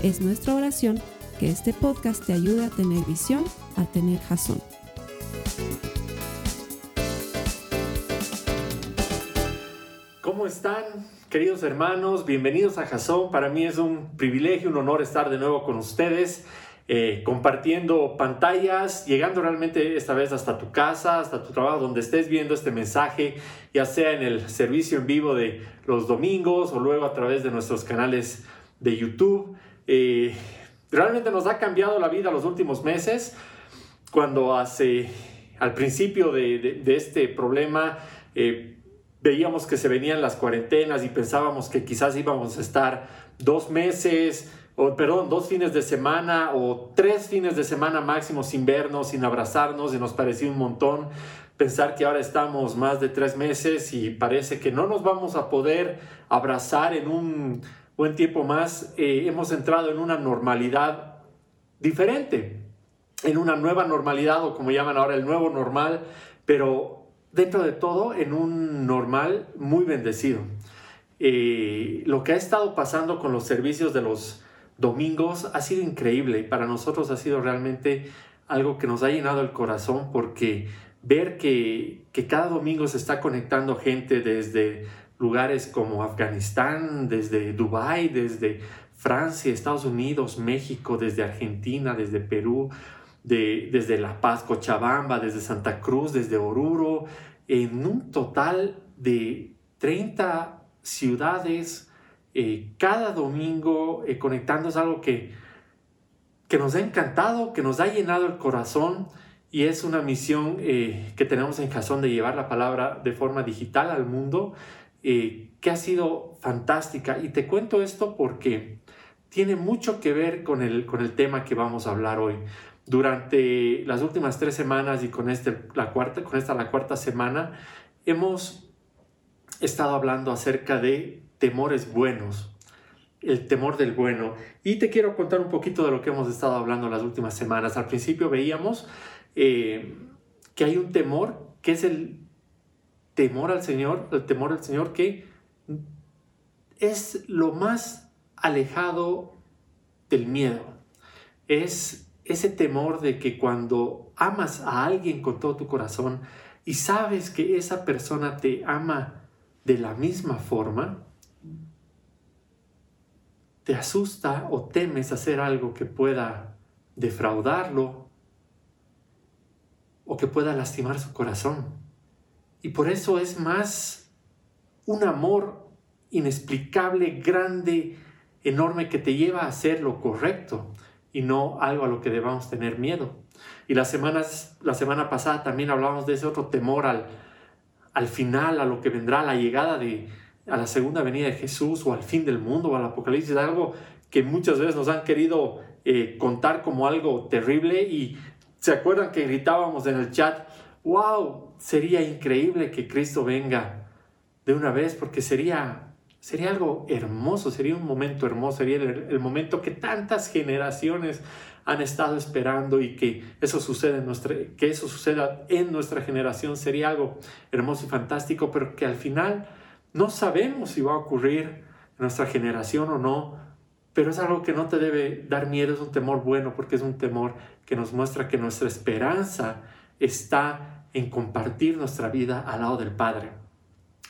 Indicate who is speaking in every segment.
Speaker 1: Es nuestra oración que este podcast te ayude a tener visión, a tener jazón.
Speaker 2: ¿Cómo están, queridos hermanos? Bienvenidos a Jazón. Para mí es un privilegio, un honor estar de nuevo con ustedes, eh, compartiendo pantallas, llegando realmente esta vez hasta tu casa, hasta tu trabajo, donde estés viendo este mensaje, ya sea en el servicio en vivo de los domingos o luego a través de nuestros canales de YouTube. Eh, realmente nos ha cambiado la vida los últimos meses, cuando hace, al principio de, este problema, eh, veíamos que se venían las cuarentenas y pensábamos que quizás íbamos a estar dos meses, o perdón, dos fines de semana o tres fines de semana máximo sin vernos, sin abrazarnos, y nos parecía un montón pensar que ahora estamos más de tres meses y parece que no nos vamos a poder abrazar en un buen tiempo más, eh, hemos entrado en una normalidad diferente, en una nueva normalidad o como llaman ahora el nuevo normal, pero dentro de todo en un normal muy bendecido. Eh, lo que ha estado pasando con los servicios de los domingos ha sido increíble y para nosotros ha sido realmente algo que nos ha llenado el corazón porque ver que, que cada domingo se está conectando gente desde lugares como Afganistán, desde Dubái, desde Francia, Estados Unidos, México, desde Argentina, desde Perú, desde La Paz, Cochabamba, desde Santa Cruz, desde Oruro, en un total de 30 ciudades eh, cada domingo eh, conectando es algo que, que nos ha encantado, que nos ha llenado el corazón y es una misión eh, que tenemos en Jazón de llevar la palabra de forma digital al mundo eh, que ha sido fantástica. Y te cuento esto porque tiene mucho que ver con el, con el tema que vamos a hablar hoy. Durante las últimas tres semanas y con, este, la cuarta, con esta la cuarta semana, hemos estado hablando acerca de temores buenos, el temor del bueno. Y te quiero contar un poquito de lo que hemos estado hablando las últimas semanas. Al principio veíamos eh, que hay un temor que es el temor al Señor, el temor al Señor que es lo más alejado del miedo. Es ese temor de que cuando amas a alguien con todo tu corazón y sabes que esa persona te ama de la misma forma, te asusta o temes hacer algo que pueda defraudarlo o que pueda lastimar su corazón. Y por eso es más un amor inexplicable, grande, enorme, que te lleva a hacer lo correcto y no algo a lo que debamos tener miedo. Y las semanas, la semana pasada también hablábamos de ese otro temor al, al final, a lo que vendrá, a la llegada de, a la segunda venida de Jesús o al fin del mundo o al apocalipsis, algo que muchas veces nos han querido eh, contar como algo terrible y se acuerdan que gritábamos en el chat, wow, sería increíble que Cristo venga de una vez porque sería, sería algo hermoso, sería un momento hermoso, sería el, momento que tantas generaciones han estado esperando y que eso, sucede en nuestra, que eso suceda en nuestra generación sería algo hermoso y fantástico, pero que al final no sabemos si va a ocurrir en nuestra generación o no, pero es algo que no te debe dar miedo, es un temor bueno porque es un temor que nos muestra que nuestra esperanza está en compartir nuestra vida al lado del Padre.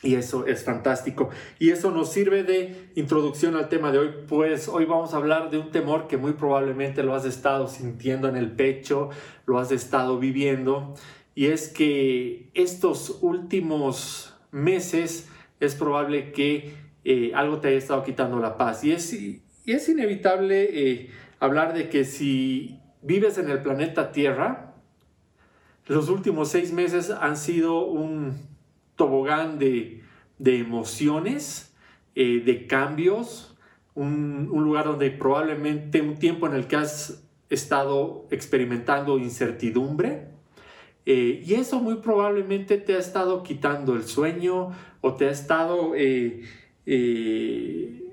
Speaker 2: Y eso es fantástico. Y eso nos sirve de introducción al tema de hoy, pues hoy vamos a hablar de un temor que muy probablemente lo has estado sintiendo en el pecho, lo has estado viviendo. Y es que estos últimos meses es probable que eh, algo te haya estado quitando la paz. Y es, y es inevitable eh, hablar de que si vives en el planeta Tierra, los últimos seis meses han sido un tobogán de, emociones, eh, de cambios, un, lugar donde probablemente un tiempo en el que has estado experimentando incertidumbre. Eh, y eso muy probablemente te ha estado quitando el sueño o te ha estado eh, eh,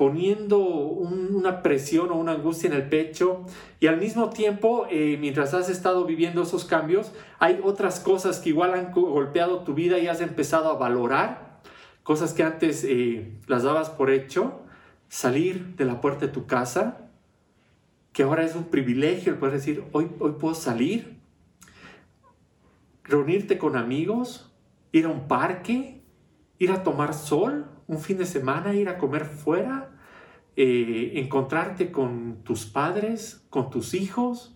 Speaker 2: poniendo una presión o una angustia en el pecho y al mismo tiempo, mientras has estado viviendo esos cambios, hay otras cosas que igual han golpeado tu vida y has empezado a valorar, cosas que antes las dabas por hecho salir de la puerta de tu casa, que ahora es un privilegio puedes decir, hoy, hoy puedo salir, reunirte con amigos, ir a un parque, ir a tomar sol un fin de semana, ir a comer fuera, eh, encontrarte con tus padres, con tus hijos,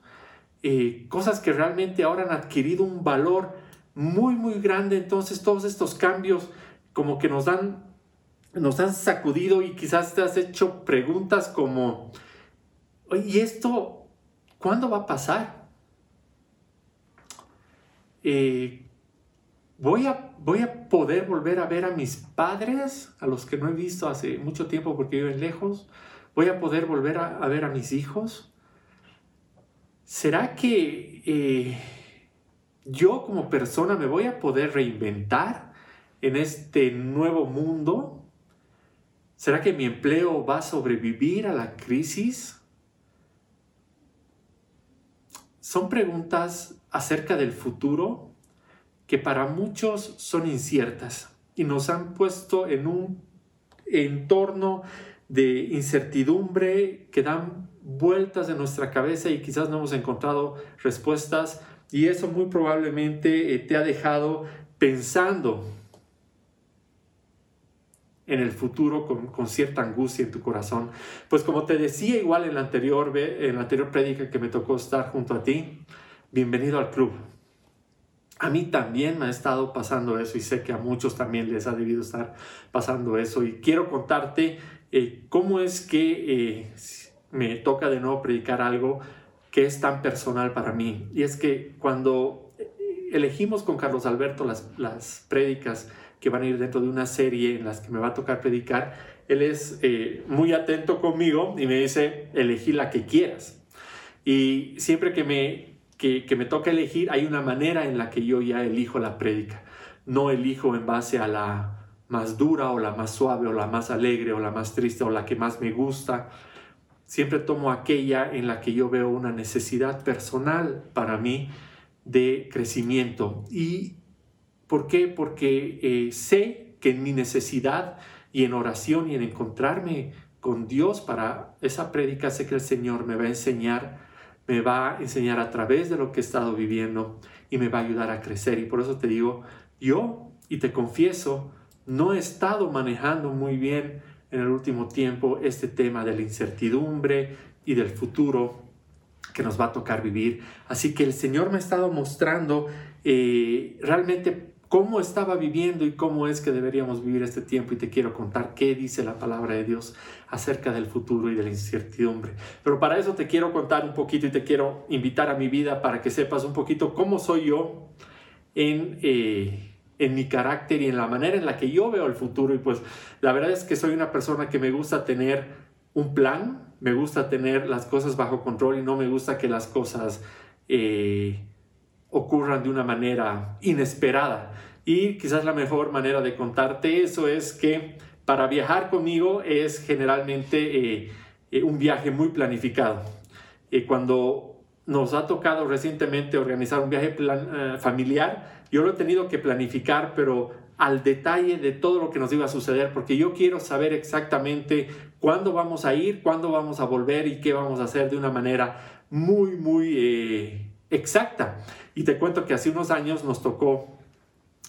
Speaker 2: eh, cosas que realmente ahora han adquirido un valor muy, muy grande. Entonces todos estos cambios como que nos dan nos han sacudido y quizás te has hecho preguntas como, ¿y esto cuándo va a pasar? Eh, ¿voy, a, ¿Voy a poder volver a ver a mis padres, a los que no he visto hace mucho tiempo porque viven lejos? ¿Voy a poder volver a, ver a mis hijos? ¿Será que eh, yo como persona me voy a poder reinventar en este nuevo mundo? ¿Será que mi empleo va a sobrevivir a la crisis? Son preguntas acerca del futuro que para muchos son inciertas y nos han puesto en un entorno de incertidumbre que dan vueltas en nuestra cabeza y quizás no hemos encontrado respuestas y eso muy probablemente eh, te ha dejado pensando en el futuro con, cierta angustia en tu corazón. Pues como te decía igual en la anterior, en la anterior prédica que me tocó estar junto a ti, bienvenido al club. A mí también me ha estado pasando eso y sé que a muchos también les ha debido estar pasando eso. Y quiero contarte eh, cómo es que eh, me toca de nuevo predicar algo que es tan personal para mí. Y es que cuando elegimos con Carlos Alberto las, las prédicas, que van a ir dentro de una serie en las que me va a tocar predicar, él es eh, muy atento conmigo y me dice, elegí la que quieras. Y siempre que me, que, me toca elegir, hay una manera en la que yo ya elijo la prédica. No elijo en base a la más dura o la más suave o la más alegre o la más triste o la que más me gusta. Siempre tomo aquella en la que yo veo una necesidad personal para mí de crecimiento. Y ¿Por qué? Porque eh, sé que en mi necesidad y en oración y en encontrarme con Dios para esa prédica, sé que el Señor me va a enseñar, me va a enseñar a través de lo que he estado viviendo y me va a ayudar a crecer. Y por eso te digo, yo, y te confieso, no he estado manejando muy bien en el último tiempo este tema de la incertidumbre y del futuro que nos va a tocar vivir. Así que el Señor me ha estado mostrando eh, realmente cómo estaba viviendo y cómo es que deberíamos vivir este tiempo y te quiero contar qué dice la palabra de Dios acerca del futuro y de la incertidumbre. Pero para eso te quiero contar un poquito y te quiero invitar a mi vida para que sepas un poquito cómo soy yo en, eh, en mi carácter y en la manera en la que yo veo el futuro. Y pues la verdad es que soy una persona que me gusta tener un plan, me gusta tener las cosas bajo control y no me gusta que las cosas... Eh, ocurran de una manera inesperada. Y quizás la mejor manera de contarte eso es que para viajar conmigo es generalmente eh, eh, un viaje muy planificado. Eh, cuando nos ha tocado recientemente organizar un viaje familiar, yo lo he tenido que planificar, pero al detalle de todo lo que nos iba a suceder, porque yo quiero saber exactamente cuándo vamos a ir, cuándo vamos a volver y qué vamos a hacer de una manera muy, muy exacta. Y te cuento que hace unos años nos tocó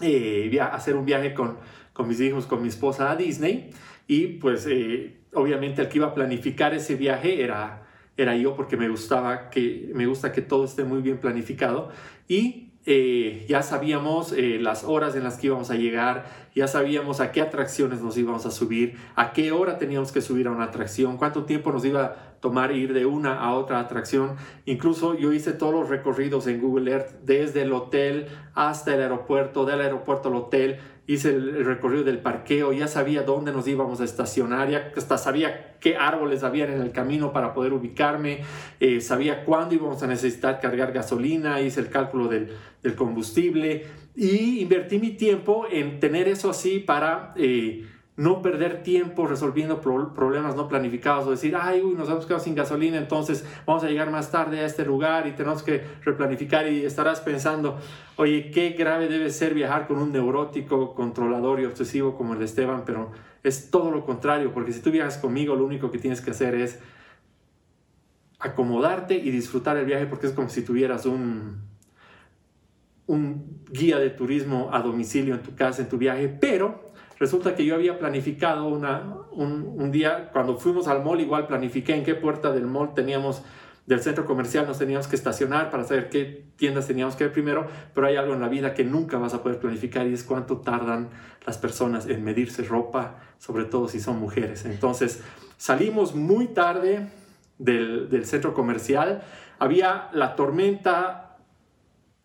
Speaker 2: eh, hacer un viaje con, con mis hijos, con mi esposa a Disney. Y pues eh, obviamente el que iba a planificar ese viaje era, era yo porque me gustaba que, me gusta que todo esté muy bien planificado. Y eh, ya sabíamos eh, las horas en las que íbamos a llegar, ya sabíamos a qué atracciones nos íbamos a subir, a qué hora teníamos que subir a una atracción, cuánto tiempo nos iba a tomar ir de una a otra atracción. Incluso yo hice todos los recorridos en Google Earth, desde el hotel hasta el aeropuerto, del aeropuerto al hotel, hice el, recorrido del parqueo, ya sabía dónde nos íbamos a estacionar, ya hasta sabía qué árboles había en el camino para poder ubicarme, eh, sabía cuándo íbamos a necesitar cargar gasolina, hice el cálculo del, del combustible y invertí mi tiempo en tener eso así para... Eh, no perder tiempo resolviendo problemas no planificados o decir, ay, uy, nos hemos quedado sin gasolina, entonces vamos a llegar más tarde a este lugar y tenemos que replanificar y estarás pensando, oye, qué grave debe ser viajar con un neurótico, controlador y obsesivo como el de Esteban, pero es todo lo contrario, porque si tú viajas conmigo, lo único que tienes que hacer es acomodarte y disfrutar el viaje porque es como si tuvieras un, un guía de turismo a domicilio en tu casa, en tu viaje, pero Resulta que yo había planificado una, un, día, cuando fuimos al mall, igual planifiqué en qué puerta del mall teníamos, del centro comercial nos teníamos que estacionar para saber qué tiendas teníamos que ver primero, pero hay algo en la vida que nunca vas a poder planificar y es cuánto tardan las personas en medirse ropa, sobre todo si son mujeres. Entonces salimos muy tarde del, del centro comercial, había la tormenta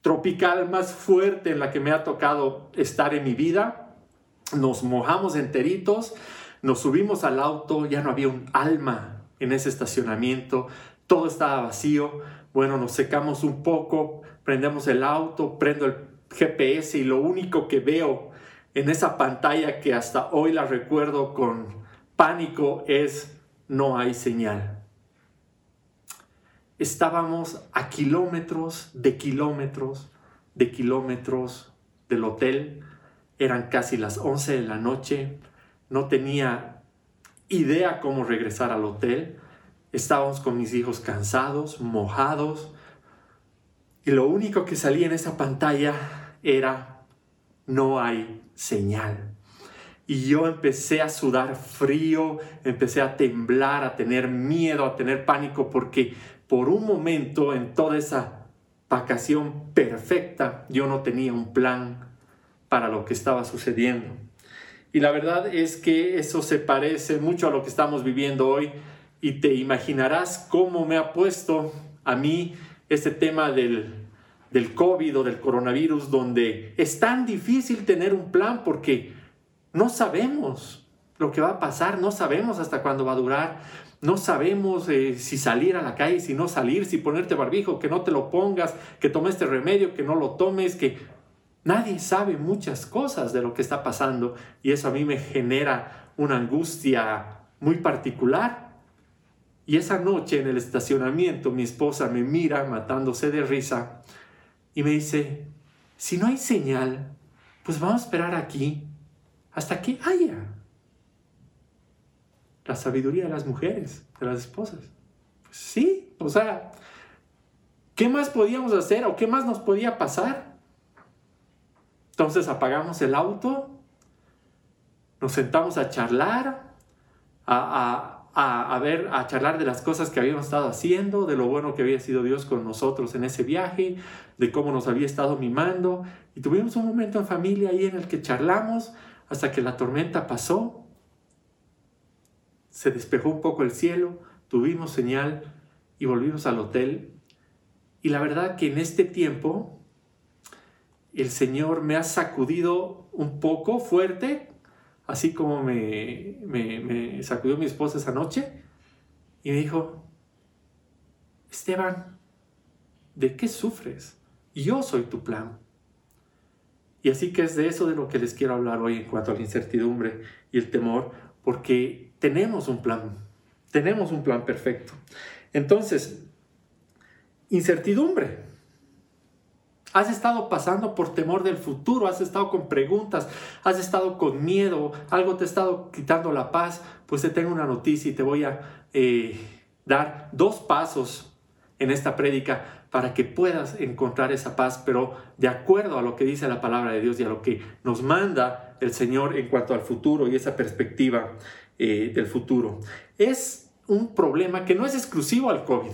Speaker 2: tropical más fuerte en la que me ha tocado estar en mi vida nos mojamos enteritos, nos subimos al auto, ya no había un alma en ese estacionamiento, todo estaba vacío. Bueno, nos secamos un poco, prendemos el auto, prendo el GPS y lo único que veo en esa pantalla que hasta hoy la recuerdo con pánico es no hay señal. Estábamos a kilómetros de kilómetros de kilómetros del hotel eran casi las 11 de la noche, no tenía idea cómo regresar al hotel, estábamos con mis hijos cansados, mojados, y lo único que salía en esa pantalla era, no hay señal. Y yo empecé a sudar frío, empecé a temblar, a tener miedo, a tener pánico, porque por un momento en toda esa vacación perfecta yo no tenía un plan para lo que estaba sucediendo. Y la verdad es que eso se parece mucho a lo que estamos viviendo hoy y te imaginarás cómo me ha puesto a mí este tema del, del COVID o del coronavirus, donde es tan difícil tener un plan porque no sabemos lo que va a pasar, no sabemos hasta cuándo va a durar, no sabemos eh, si salir a la calle, si no salir, si ponerte barbijo, que no te lo pongas, que tomes este remedio, que no lo tomes, que Nadie sabe muchas cosas de lo que está pasando y eso a mí me genera una angustia muy particular. Y esa noche en el estacionamiento mi esposa me mira matándose de risa y me dice, si no hay señal, pues vamos a esperar aquí hasta que haya. La sabiduría de las mujeres, de las esposas. Pues sí, o sea, ¿qué más podíamos hacer o qué más nos podía pasar? Entonces apagamos el auto, nos sentamos a charlar, a, ver, a charlar de las cosas que habíamos estado haciendo, de lo bueno que había sido Dios con nosotros en ese viaje, de cómo nos había estado mimando. Y tuvimos un momento en familia ahí en el que charlamos hasta que la tormenta pasó. Se despejó un poco el cielo, tuvimos señal y volvimos al hotel. Y la verdad que en este tiempo el Señor me ha sacudido un poco fuerte, así como me, sacudió mi esposa esa noche, y me dijo, Esteban, ¿de qué sufres? Yo soy tu plan. Y así que es de eso de lo que les quiero hablar hoy en cuanto a la incertidumbre y el temor, porque tenemos un plan, tenemos un plan perfecto. Entonces, incertidumbre. Has estado pasando por temor del futuro, has estado con preguntas, has estado con miedo, algo te ha estado quitando la paz, pues te tengo una noticia y te voy a eh, dar dos pasos en esta prédica para que puedas encontrar esa paz, pero de acuerdo a lo que dice la palabra de Dios y a lo que nos manda el Señor en cuanto al futuro y esa perspectiva eh, del futuro. Es un problema que no es exclusivo al COVID.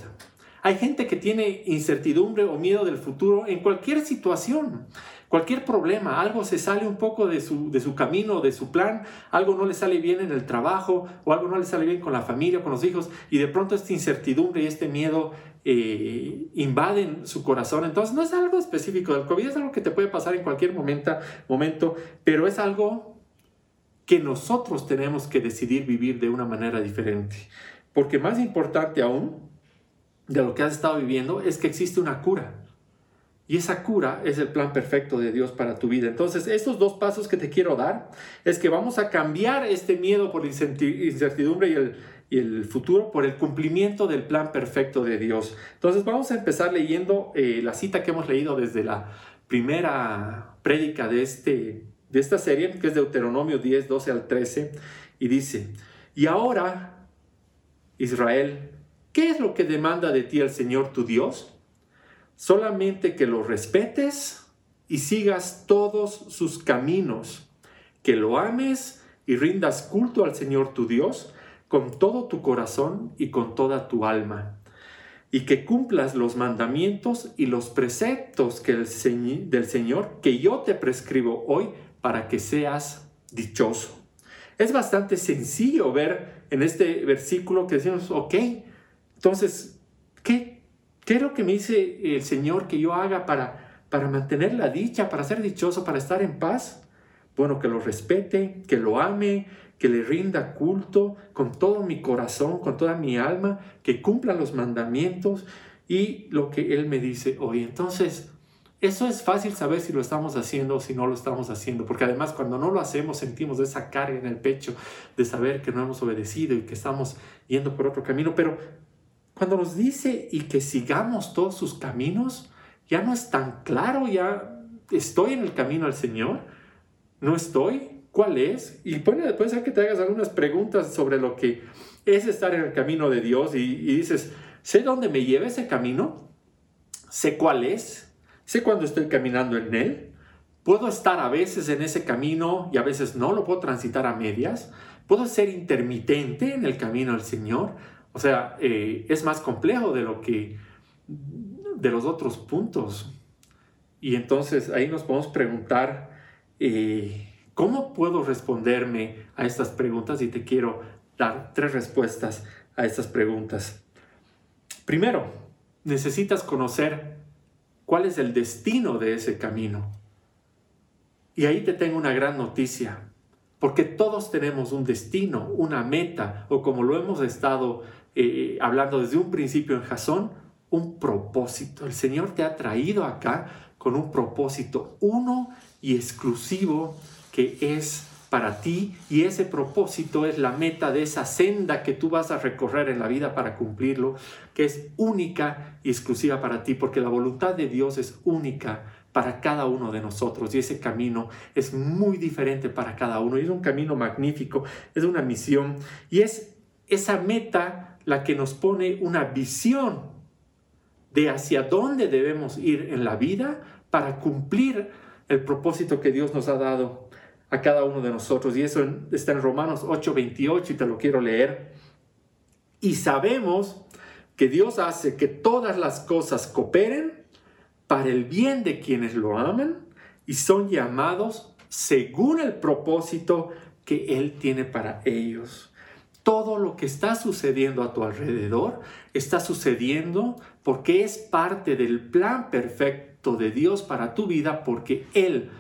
Speaker 2: Hay gente que tiene incertidumbre o miedo del futuro en cualquier situación, cualquier problema, algo se sale un poco de su, de su camino, de su plan, algo no le sale bien en el trabajo o algo no le sale bien con la familia, con los hijos, y de pronto esta incertidumbre y este miedo eh, invaden su corazón. Entonces no es algo específico del COVID, es algo que te puede pasar en cualquier momento, momento pero es algo que nosotros tenemos que decidir vivir de una manera diferente. Porque más importante aún de lo que has estado viviendo es que existe una cura. Y esa cura es el plan perfecto de Dios para tu vida. Entonces, estos dos pasos que te quiero dar es que vamos a cambiar este miedo por la incertidumbre y el, y el futuro por el cumplimiento del plan perfecto de Dios. Entonces, vamos a empezar leyendo eh, la cita que hemos leído desde la primera prédica de, este, de esta serie, que es Deuteronomio 10, 12 al 13, y dice, y ahora, Israel, ¿qué es lo que demanda de ti el Señor tu Dios? solamente que lo respetes y sigas todos sus caminos, que lo ames y rindas culto al Señor tu Dios con todo tu corazón y con toda tu alma, y que cumplas los mandamientos y los preceptos que el del Señor que yo te prescribo hoy para que seas dichoso. Es bastante sencillo ver en este versículo que decimos, ok, entonces, ¿qué, ¿Qué es lo que me dice el Señor que yo haga para, para mantener la dicha, para ser dichoso, para estar en paz? Bueno, que lo respete, que lo ame, que le rinda culto con todo mi corazón, con toda mi alma, que cumpla los mandamientos y lo que Él me dice hoy. Entonces, eso es fácil saber si lo estamos haciendo o si no lo estamos haciendo, porque además cuando no lo hacemos sentimos esa carga en el pecho de saber que no hemos obedecido y que estamos yendo por otro camino, pero cuando nos dice y que sigamos todos sus caminos, ya no es tan claro, ya estoy en el camino al Señor, no estoy, ¿cuál es? Y puede, puede ser que te hagas algunas preguntas sobre lo que es estar en el camino de Dios y, y dices, ¿sé dónde me lleva ese camino? ¿Sé cuál es? ¿Sé cuándo estoy caminando en él? ¿Puedo estar a veces en ese camino y a veces no? ¿Lo puedo transitar a medias? ¿Puedo ser intermitente en el camino al Señor? O sea, eh, es más complejo de lo que de los otros puntos. Y entonces ahí nos podemos preguntar, eh, ¿cómo puedo responderme a estas preguntas? Y te quiero dar tres respuestas a estas preguntas. Primero, necesitas conocer cuál es el destino de ese camino. Y ahí te tengo una gran noticia, porque todos tenemos un destino, una meta, o como lo hemos estado eh, hablando desde un principio en Jasón, un propósito. El Señor te ha traído acá con un propósito uno y exclusivo que es para ti y ese propósito es la meta de esa senda que tú vas a recorrer en la vida para cumplirlo, que es única y exclusiva para ti, porque la voluntad de Dios es única para cada uno de nosotros y ese camino es muy diferente para cada uno y es un camino magnífico, es una misión y es esa meta la que nos pone una visión de hacia dónde debemos ir en la vida para cumplir el propósito que Dios nos ha dado a cada uno de nosotros. Y eso está en Romanos 8:28 y te lo quiero leer. Y sabemos que Dios hace que todas las cosas cooperen para el bien de quienes lo aman y son llamados según el propósito que Él tiene para ellos todo lo que está sucediendo a tu alrededor está sucediendo porque es parte del plan perfecto de Dios para tu vida porque Él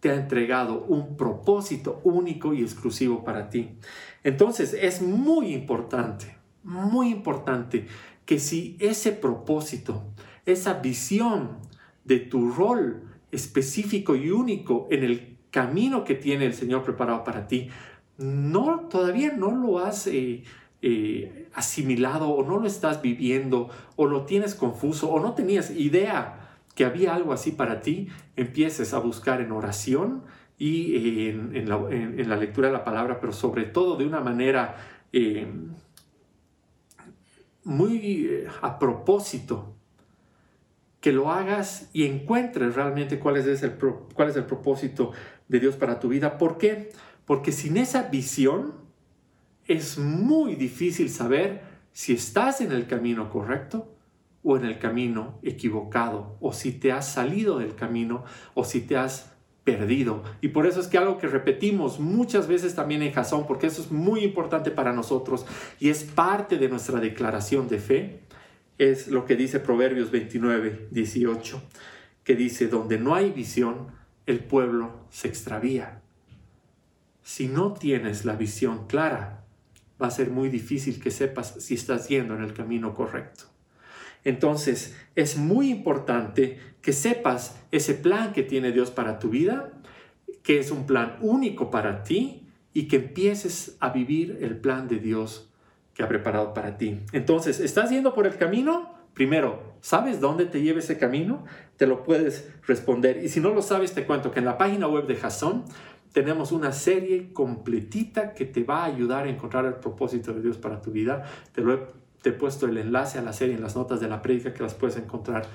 Speaker 2: te ha entregado un propósito único y exclusivo para ti. Entonces es muy importante, muy importante que si ese propósito, esa visión de tu rol específico y único en el camino que tiene el Señor preparado para ti, no, todavía no lo has eh, eh, asimilado o no lo estás viviendo o lo tienes confuso o no tenías idea que había algo así para ti, empieces a buscar en oración y eh, en, la, lectura de la palabra, pero sobre todo de una manera muy a propósito, que lo hagas y encuentres realmente cuál es, el, cuál es el propósito de Dios para tu vida. ¿Por qué? Porque sin esa visión es muy difícil saber si estás en el camino correcto o en el camino equivocado, o si te has salido del camino o si te has perdido. Y por eso es que algo que repetimos muchas veces también en Jasón, porque eso es muy importante para nosotros y es parte de nuestra declaración de fe, es lo que dice Proverbios 29, 18, que dice, donde no hay visión, el pueblo se extravía. Si no tienes la visión clara, va a ser muy difícil que sepas si estás yendo en el camino correcto. Entonces, es muy importante que sepas ese plan que tiene Dios para tu vida, que es un plan único para ti y que empieces a vivir el plan de Dios que ha preparado para ti. Entonces, ¿estás yendo por el camino? Primero, ¿sabes dónde te lleva ese camino? Te lo puedes responder. Y si no lo sabes, te cuento que en la página web de Jason tenemos una serie completita que te va a ayudar a encontrar el propósito de Dios para tu vida. Te, lo he, puesto el enlace a la serie en las notas de la prédica que las puedes encontrar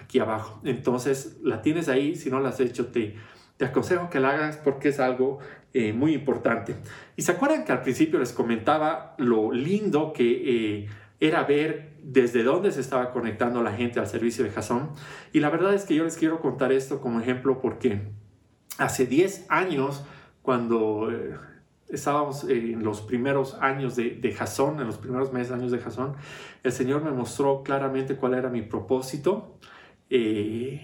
Speaker 2: aquí abajo. Entonces, la tienes ahí. Si no la has hecho, te, te aconsejo que la hagas porque es algo eh, muy importante. Y se acuerdan que al principio les comentaba lo lindo que eh, era ver desde dónde se estaba conectando la gente al servicio de Jason. Y la verdad es que yo les quiero contar esto como ejemplo porque hace 10 años, cuando eh, estábamos en los primeros años de, de Jason, en los primeros meses, años de Jason, el Señor me mostró claramente cuál era mi propósito. y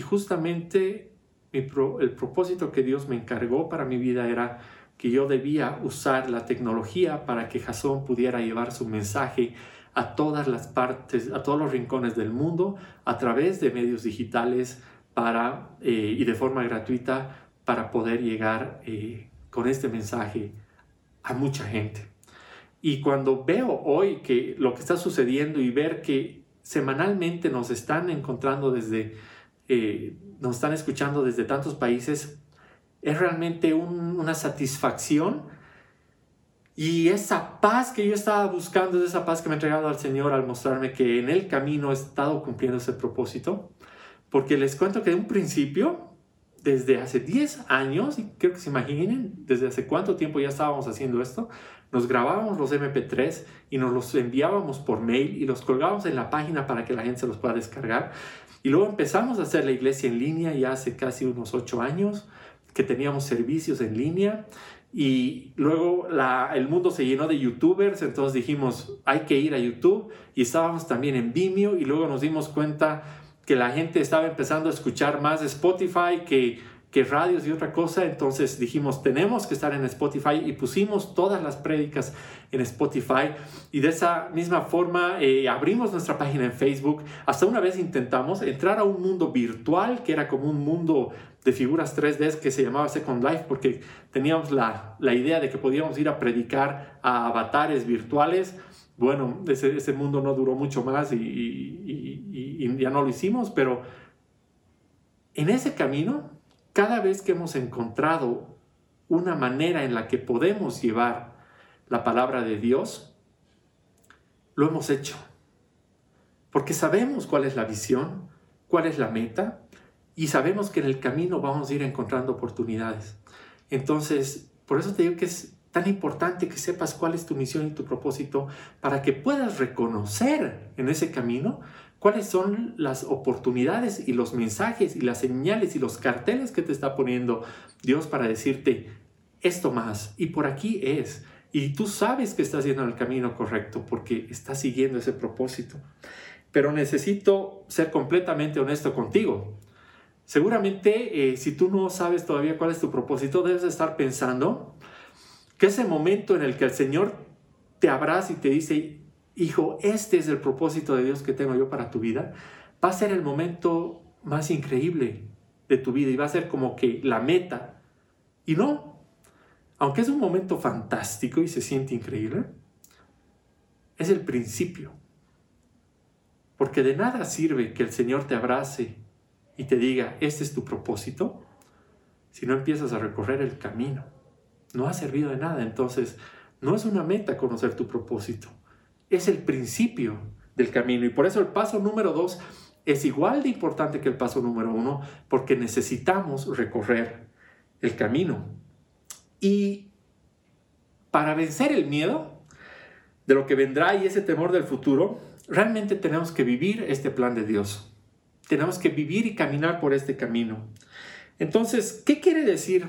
Speaker 2: justamente el propósito que Dios me encargó para mi vida era que yo debía usar la tecnología para que Jason pudiera llevar su mensaje a todas las partes, a todos los rincones del mundo, a través de medios digitales para, eh, y de forma gratuita para poder llegar eh, con este mensaje a mucha gente. Y cuando veo hoy que lo que está sucediendo y ver que semanalmente nos están encontrando desde eh, nos están escuchando desde tantos países, es realmente una satisfacción. Y esa paz que yo estaba buscando es esa paz que me ha entregado al Señor al mostrarme que en el camino he estado cumpliendo ese propósito. Porque les cuento que de un principio, desde hace 10 años, y creo que se imaginen desde hace cuánto tiempo ya estábamos haciendo esto, nos grabábamos los MP3 y nos los enviábamos por mail y los colgábamos en la página para que la gente se los pueda descargar. Y luego empezamos a hacer la iglesia en línea ya hace casi unos ocho años, que teníamos servicios en línea. Y luego la, el mundo se llenó de youtubers, entonces dijimos, hay que ir a YouTube. Y estábamos también en Vimeo y luego nos dimos cuenta que la gente estaba empezando a escuchar más Spotify que que radios y otra cosa, entonces dijimos, tenemos que estar en Spotify y pusimos todas las prédicas en Spotify y de esa misma forma eh, abrimos nuestra página en Facebook. Hasta una vez intentamos entrar a un mundo virtual que era como un mundo de figuras 3D que se llamaba Second Life porque teníamos la, la idea de que podíamos ir a predicar a avatares virtuales. Bueno, ese, ese mundo no duró mucho más y, ya no lo hicimos, pero en ese camino cada vez que hemos encontrado una manera en la que podemos llevar la palabra de Dios, lo hemos hecho. Porque sabemos cuál es la visión, cuál es la meta y sabemos que en el camino vamos a ir encontrando oportunidades. Entonces, por eso te digo que es tan importante que sepas cuál es tu misión y tu propósito para que puedas reconocer en ese camino cuáles son las oportunidades y los mensajes y las señales y los carteles que te está poniendo Dios para decirte esto más y por aquí es. Y tú sabes que estás yendo en el camino correcto porque estás siguiendo ese propósito. Pero necesito ser completamente honesto contigo. Seguramente eh, si tú no sabes todavía cuál es tu propósito, debes estar pensando que ese momento en el que el Señor te abraza y te dice, hijo, este es el propósito de Dios que tengo yo para tu vida, va a ser el momento más increíble de tu vida y va a ser como que la meta. Y no, aunque es un momento fantástico y se siente increíble, es el principio. Porque de nada sirve que el Señor te abrace y te diga, este es tu propósito, si no empiezas a recorrer el camino. No ha servido de nada. Entonces, no es una meta conocer tu propósito es el principio del camino. Y por eso el paso número dos es igual de importante que el paso número uno, porque necesitamos recorrer el camino. Y para vencer el miedo de lo que vendrá y ese temor del futuro, realmente tenemos que vivir este plan de Dios. Tenemos que vivir y caminar por este camino. Entonces, ¿qué quiere decir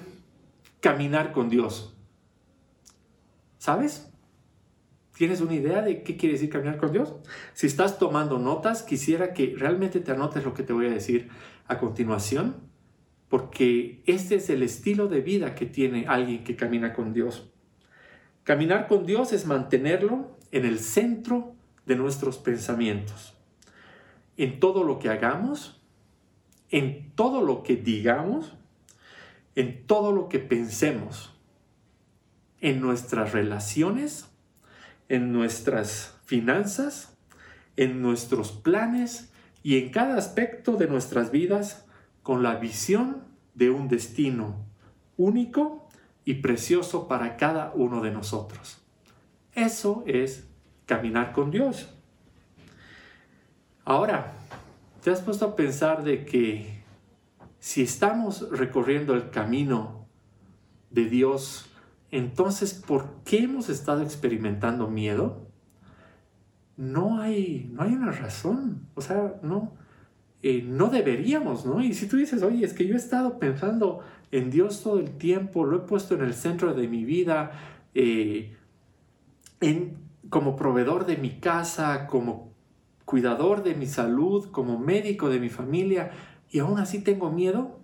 Speaker 2: caminar con Dios? ¿Sabes? ¿Tienes una idea de qué quiere decir caminar con Dios? Si estás tomando notas, quisiera que realmente te anotes lo que te voy a decir a continuación, porque este es el estilo de vida que tiene alguien que camina con Dios. Caminar con Dios es mantenerlo en el centro de nuestros pensamientos. En todo lo que hagamos, en todo lo que digamos, en todo lo que pensemos, en nuestras relaciones, en nuestras finanzas, en nuestros planes y en cada aspecto de nuestras vidas con la visión de un destino único y precioso para cada uno de nosotros. Eso es caminar con Dios. Ahora, ¿te has puesto a pensar de que si estamos recorriendo el camino de Dios, entonces, ¿por qué hemos estado experimentando miedo? No hay, no hay una razón. O sea, no, eh, no deberíamos, ¿no? Y si tú dices, oye, es que yo he estado pensando en Dios todo el tiempo, lo he puesto en el centro de mi vida, eh, como proveedor de mi casa, como cuidador de mi salud, como médico de mi familia, y aún así tengo miedo,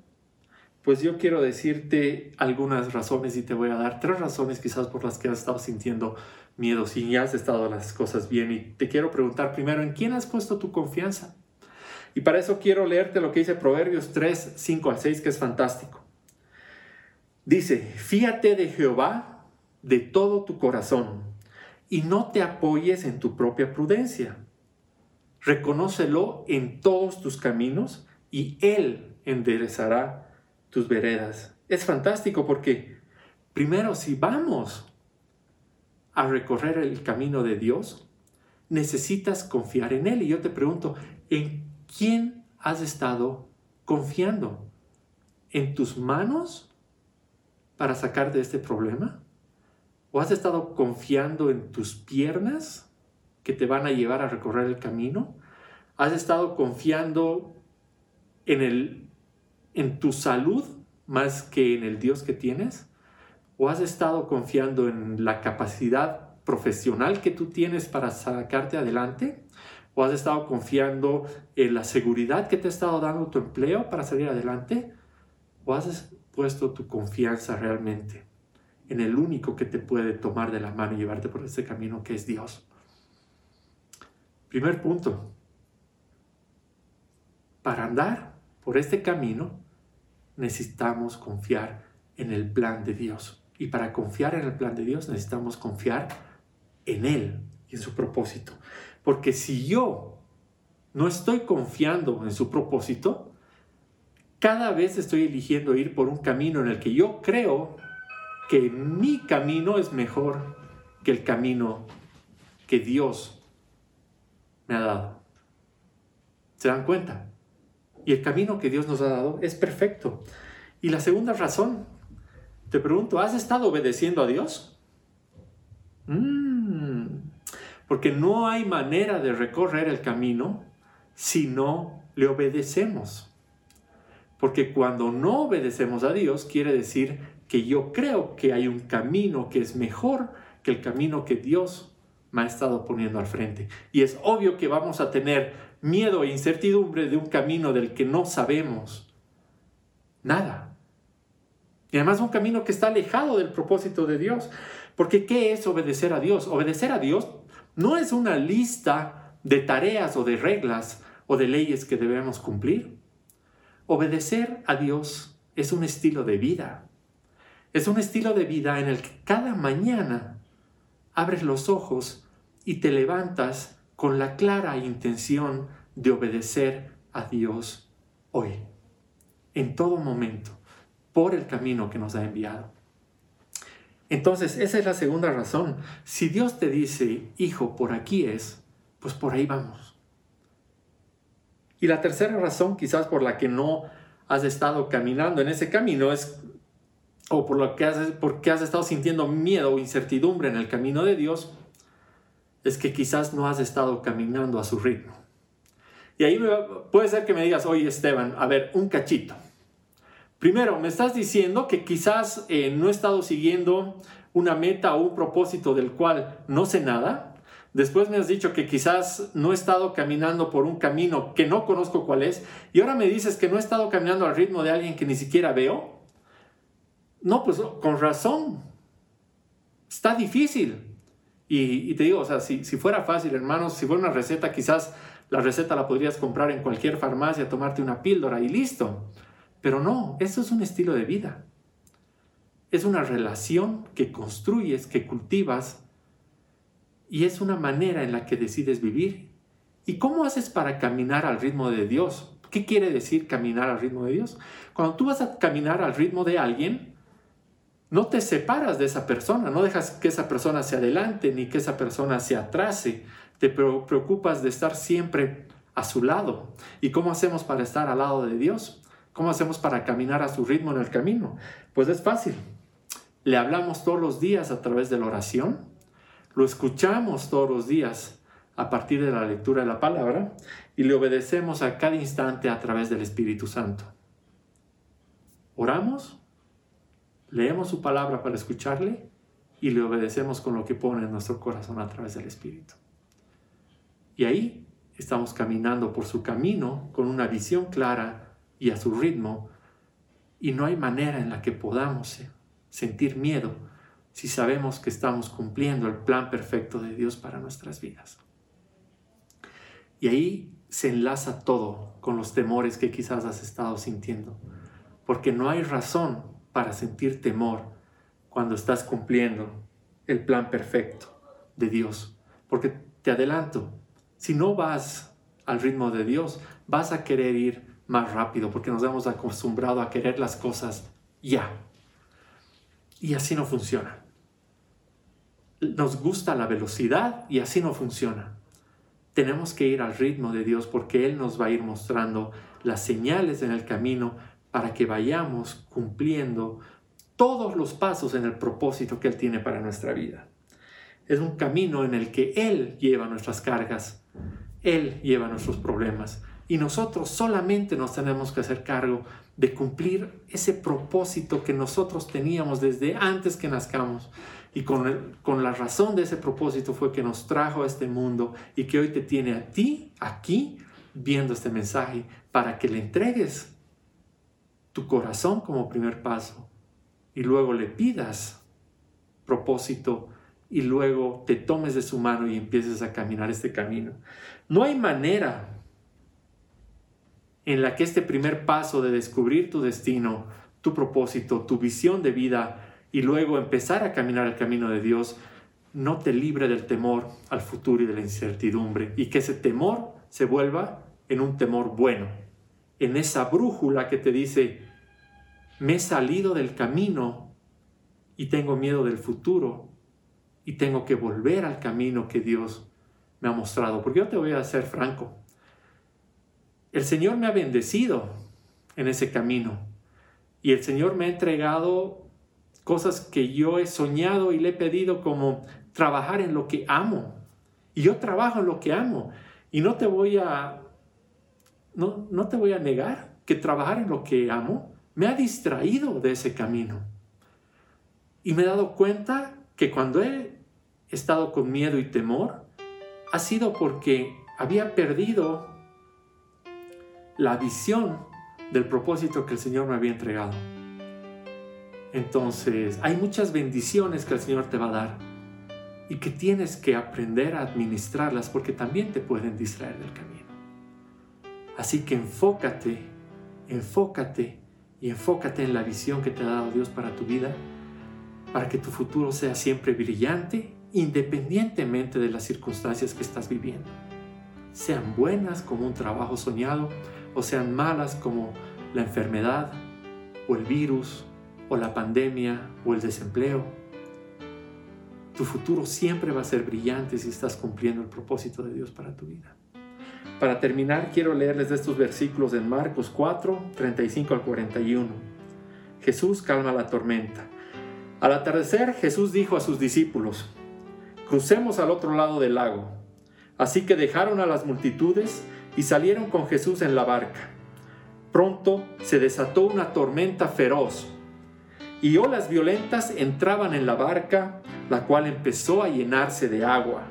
Speaker 2: pues yo quiero decirte algunas razones y te voy a dar tres razones quizás por las que has estado sintiendo miedo si ya has estado las cosas bien. Y te quiero preguntar primero, ¿en quién has puesto tu confianza? Y para eso quiero leerte lo que dice Proverbios 3, 5 al 6, que es fantástico. Dice, fíate de Jehová de todo tu corazón y no te apoyes en tu propia prudencia. Reconócelo en todos tus caminos y Él enderezará tus veredas. Es fantástico porque, primero, si vamos a recorrer el camino de Dios, necesitas confiar en Él. Y yo te pregunto, ¿en quién has estado confiando? ¿En tus manos para sacar de este problema? ¿O has estado confiando en tus piernas que te van a llevar a recorrer el camino? ¿Has estado confiando en el en tu salud más que en el Dios que tienes? ¿O has estado confiando en la capacidad profesional que tú tienes para sacarte adelante? ¿O has estado confiando en la seguridad que te ha estado dando tu empleo para salir adelante? ¿O has puesto tu confianza realmente en el único que te puede tomar de la mano y llevarte por ese camino que es Dios? Primer punto. Para andar por este camino, necesitamos confiar en el plan de Dios. Y para confiar en el plan de Dios necesitamos confiar en Él y en su propósito. Porque si yo no estoy confiando en su propósito, cada vez estoy eligiendo ir por un camino en el que yo creo que mi camino es mejor que el camino que Dios me ha dado. ¿Se dan cuenta? Y el camino que Dios nos ha dado es perfecto. Y la segunda razón, te pregunto, ¿has estado obedeciendo a Dios? Mm, porque no hay manera de recorrer el camino si no le obedecemos. Porque cuando no obedecemos a Dios quiere decir que yo creo que hay un camino que es mejor que el camino que Dios me ha estado poniendo al frente. Y es obvio que vamos a tener miedo e incertidumbre de un camino del que no sabemos nada. Y además un camino que está alejado del propósito de Dios. Porque ¿qué es obedecer a Dios? Obedecer a Dios no es una lista de tareas o de reglas o de leyes que debemos cumplir. Obedecer a Dios es un estilo de vida. Es un estilo de vida en el que cada mañana abres los ojos y te levantas con la clara intención de obedecer a Dios hoy, en todo momento, por el camino que nos ha enviado. Entonces, esa es la segunda razón. Si Dios te dice, hijo, por aquí es, pues por ahí vamos. Y la tercera razón, quizás por la que no has estado caminando en ese camino, es, o por lo que has, porque has estado sintiendo miedo o incertidumbre en el camino de Dios, es que quizás no has estado caminando a su ritmo. Y ahí puede ser que me digas, oye Esteban, a ver, un cachito. Primero, me estás diciendo que quizás eh, no he estado siguiendo una meta o un propósito del cual no sé nada. Después me has dicho que quizás no he estado caminando por un camino que no conozco cuál es. Y ahora me dices que no he estado caminando al ritmo de alguien que ni siquiera veo. No, pues con razón. Está difícil. Y, te digo, o sea, si, fuera fácil, hermanos, si fuera una receta, quizás la receta la podrías comprar en cualquier farmacia, tomarte una píldora y listo. Pero no, eso es un estilo de vida. Es una relación que construyes, que cultivas y es una manera en la que decides vivir. ¿Y cómo haces para caminar al ritmo de Dios? ¿Qué quiere decir caminar al ritmo de Dios? Cuando tú vas a caminar al ritmo de alguien, no te separas de esa persona, no dejas que esa persona se adelante ni que esa persona se atrase. Te preocupas de estar siempre a su lado. ¿Y cómo hacemos para estar al lado de Dios? ¿Cómo hacemos para caminar a su ritmo en el camino? Pues es fácil. Le hablamos todos los días a través de la oración, lo escuchamos todos los días a partir de la lectura de la palabra y le obedecemos a cada instante a través del Espíritu Santo. Oramos Leemos su palabra para escucharle y le obedecemos con lo que pone en nuestro corazón a través del Espíritu. Y ahí estamos caminando por su camino con una visión clara y a su ritmo y no hay manera en la que podamos sentir miedo si sabemos que estamos cumpliendo el plan perfecto de Dios para nuestras vidas. Y ahí se enlaza todo con los temores que quizás has estado sintiendo, porque no hay razón para sentir temor cuando estás cumpliendo el plan perfecto de Dios. Porque te adelanto, si no vas al ritmo de Dios, vas a querer ir más rápido porque nos hemos acostumbrado a querer las cosas ya. Y así no funciona. Nos gusta la velocidad y así no funciona. Tenemos que ir al ritmo de Dios porque Él nos va a ir mostrando las señales en el camino para que vayamos cumpliendo todos los pasos en el propósito que Él tiene para nuestra vida. Es un camino en el que Él lleva nuestras cargas, Él lleva nuestros problemas y nosotros solamente nos tenemos que hacer cargo de cumplir ese propósito que nosotros teníamos desde antes que nazcamos. Y con, con la razón de ese propósito fue que nos trajo a este mundo y que hoy te tiene a ti aquí viendo este mensaje para que le entregues tu corazón como primer paso y luego le pidas propósito y luego te tomes de su mano y empieces a caminar este camino. No hay manera en la que este primer paso de descubrir tu destino, tu propósito, tu visión de vida y luego empezar a caminar el camino de Dios, no te libre del temor al futuro y de la incertidumbre y que ese temor se vuelva en un temor bueno, en esa brújula que te dice, me he salido del camino y tengo miedo del futuro y tengo que volver al camino que Dios me ha mostrado. Porque yo te voy a ser franco. El Señor me ha bendecido en ese camino y el Señor me ha entregado cosas que yo he soñado y le he pedido como trabajar en lo que amo. Y yo trabajo en lo que amo. Y no te voy a, no, no te voy a negar que trabajar en lo que amo me ha distraído de ese camino. Y me he dado cuenta que cuando he estado con miedo y temor, ha sido porque había perdido la visión del propósito que el Señor me había entregado. Entonces, hay muchas bendiciones que el Señor te va a dar y que tienes que aprender a administrarlas porque también te pueden distraer del camino. Así que enfócate, enfócate y enfócate en la visión que te ha dado Dios para tu vida, para que tu futuro sea siempre brillante, independientemente de las circunstancias que estás viviendo. Sean buenas como un trabajo soñado o sean malas como la enfermedad o el virus o la pandemia o el desempleo. Tu futuro siempre va a ser brillante si estás cumpliendo el propósito de Dios para tu vida. Para terminar, quiero leerles estos versículos en Marcos 4, 35 al 41. Jesús calma la tormenta. Al atardecer, Jesús dijo a sus discípulos, crucemos al otro lado del lago. Así que dejaron a las multitudes y salieron con Jesús en la barca. Pronto se desató una tormenta feroz. y olas violentas entraban en la barca, la cual empezó a llenarse de agua.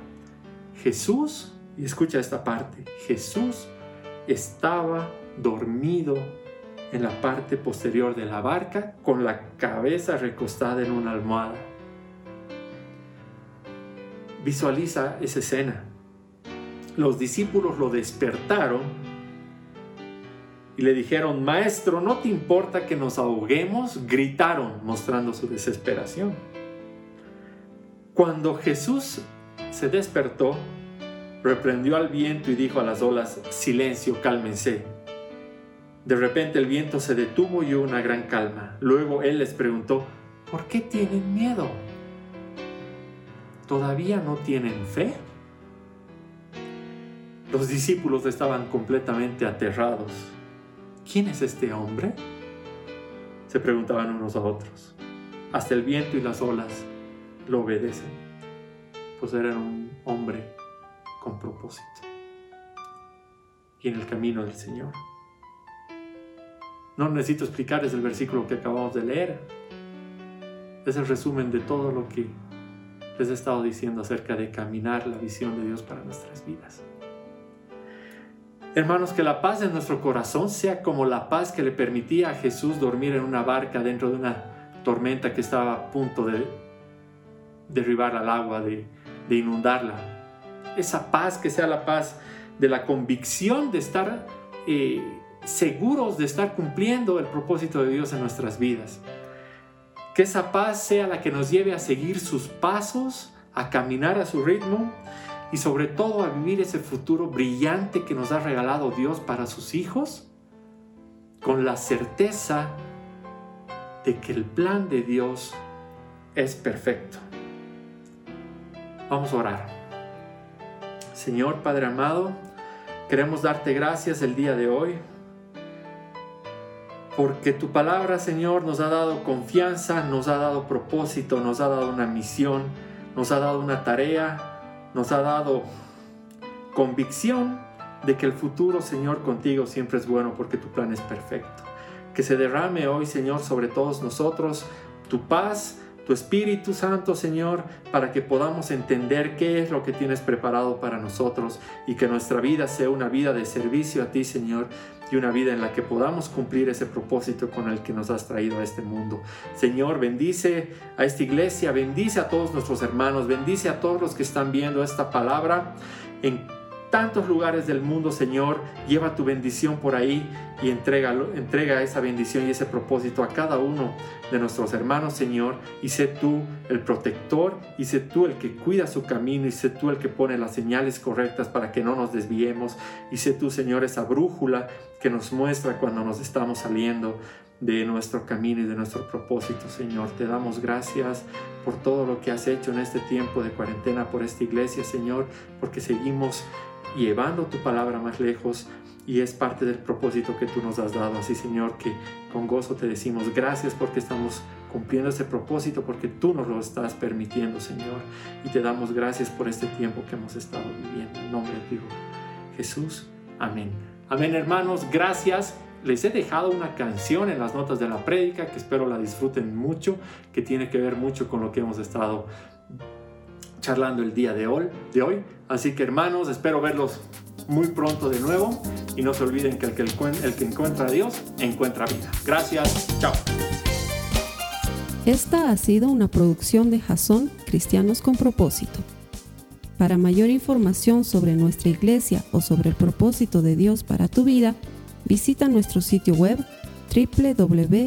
Speaker 2: Jesús, y escucha esta parte, Jesús estaba dormido en la parte posterior de la barca con la cabeza recostada en una almohada. Visualiza esa escena. Los discípulos lo despertaron y le dijeron, Maestro, ¿no te importa que nos ahoguemos? Gritaron mostrando su desesperación. Cuando Jesús se despertó, reprendió al viento y dijo a las olas, Silencio, cálmense. De repente el viento se detuvo y hubo una gran calma. Luego él les preguntó, ¿por qué tienen miedo? ¿Todavía no tienen fe? Los discípulos estaban completamente aterrados. ¿Quién es este hombre? Se preguntaban unos a otros. Hasta el viento y las olas lo obedecen, pues era un hombre con propósito y en el camino del Señor. No necesito explicarles el versículo que acabamos de leer. Es el resumen de todo lo que les he estado diciendo acerca de caminar la visión de Dios para nuestras vidas. Hermanos, que la paz de nuestro corazón sea como la paz que le permitía a Jesús dormir en una barca dentro de una tormenta que estaba a punto de derribar al agua, de, inundarla. Esa paz que sea la paz de la convicción de estar eh, seguros de estar cumpliendo el propósito de Dios en nuestras vidas. Que esa paz sea la que nos lleve a seguir sus pasos, a caminar a su ritmo y sobre todo a vivir ese futuro brillante que nos ha regalado Dios para sus hijos, con la certeza de que el plan de Dios es perfecto. Vamos a orar. Señor Padre amado, queremos darte gracias el día de hoy porque tu palabra, Señor, nos ha dado confianza, nos ha dado propósito, nos ha dado una misión, nos ha dado una tarea, nos ha dado convicción de que el futuro, Señor, contigo siempre es bueno porque tu plan es perfecto. Que se derrame hoy, Señor, sobre todos nosotros tu paz, tu Espíritu Santo, Señor, para que podamos entender qué es lo que tienes preparado para nosotros y que nuestra vida sea una vida de servicio a ti, Señor, y una vida en la que podamos cumplir ese propósito con el que nos has traído a este mundo. Señor, bendice a esta iglesia, bendice a todos nuestros hermanos, bendice a todos los que están viendo esta palabra en tantos lugares del mundo, Señor. Lleva tu bendición por ahí y entrega, entrega esa bendición y ese propósito a cada uno de nuestros hermanos, Señor. Y sé tú el protector y sé tú el que cuida su camino y sé tú el que pone las señales correctas para que no nos desviemos. Y sé tú, Señor, esa brújula que nos muestra cuando nos estamos saliendo de nuestro camino y de nuestro propósito, Señor. Te damos gracias por todo lo que has hecho en este tiempo de cuarentena por esta iglesia, Señor, porque seguimos llevando tu palabra más lejos y es parte del propósito que tú nos has dado. Así, Señor, que con gozo te decimos gracias porque estamos cumpliendo ese propósito, porque tú nos lo estás permitiendo, Señor. Y te damos gracias por este tiempo que hemos estado viviendo. En nombre de ti, Jesús. Amén. Amén, hermanos. Gracias. Les he dejado una canción en las notas de la prédica que espero la disfruten mucho, que tiene que ver mucho con lo que hemos estado charlando el día de hoy, de hoy. Así que hermanos, espero verlos muy pronto de nuevo y no se olviden que el que, el que encuentra a Dios encuentra vida. Gracias, chao.
Speaker 1: Esta ha sido una producción de Jason Cristianos con propósito. Para mayor información sobre nuestra iglesia o sobre el propósito de Dios para tu vida, visita nuestro sitio web www.jason.info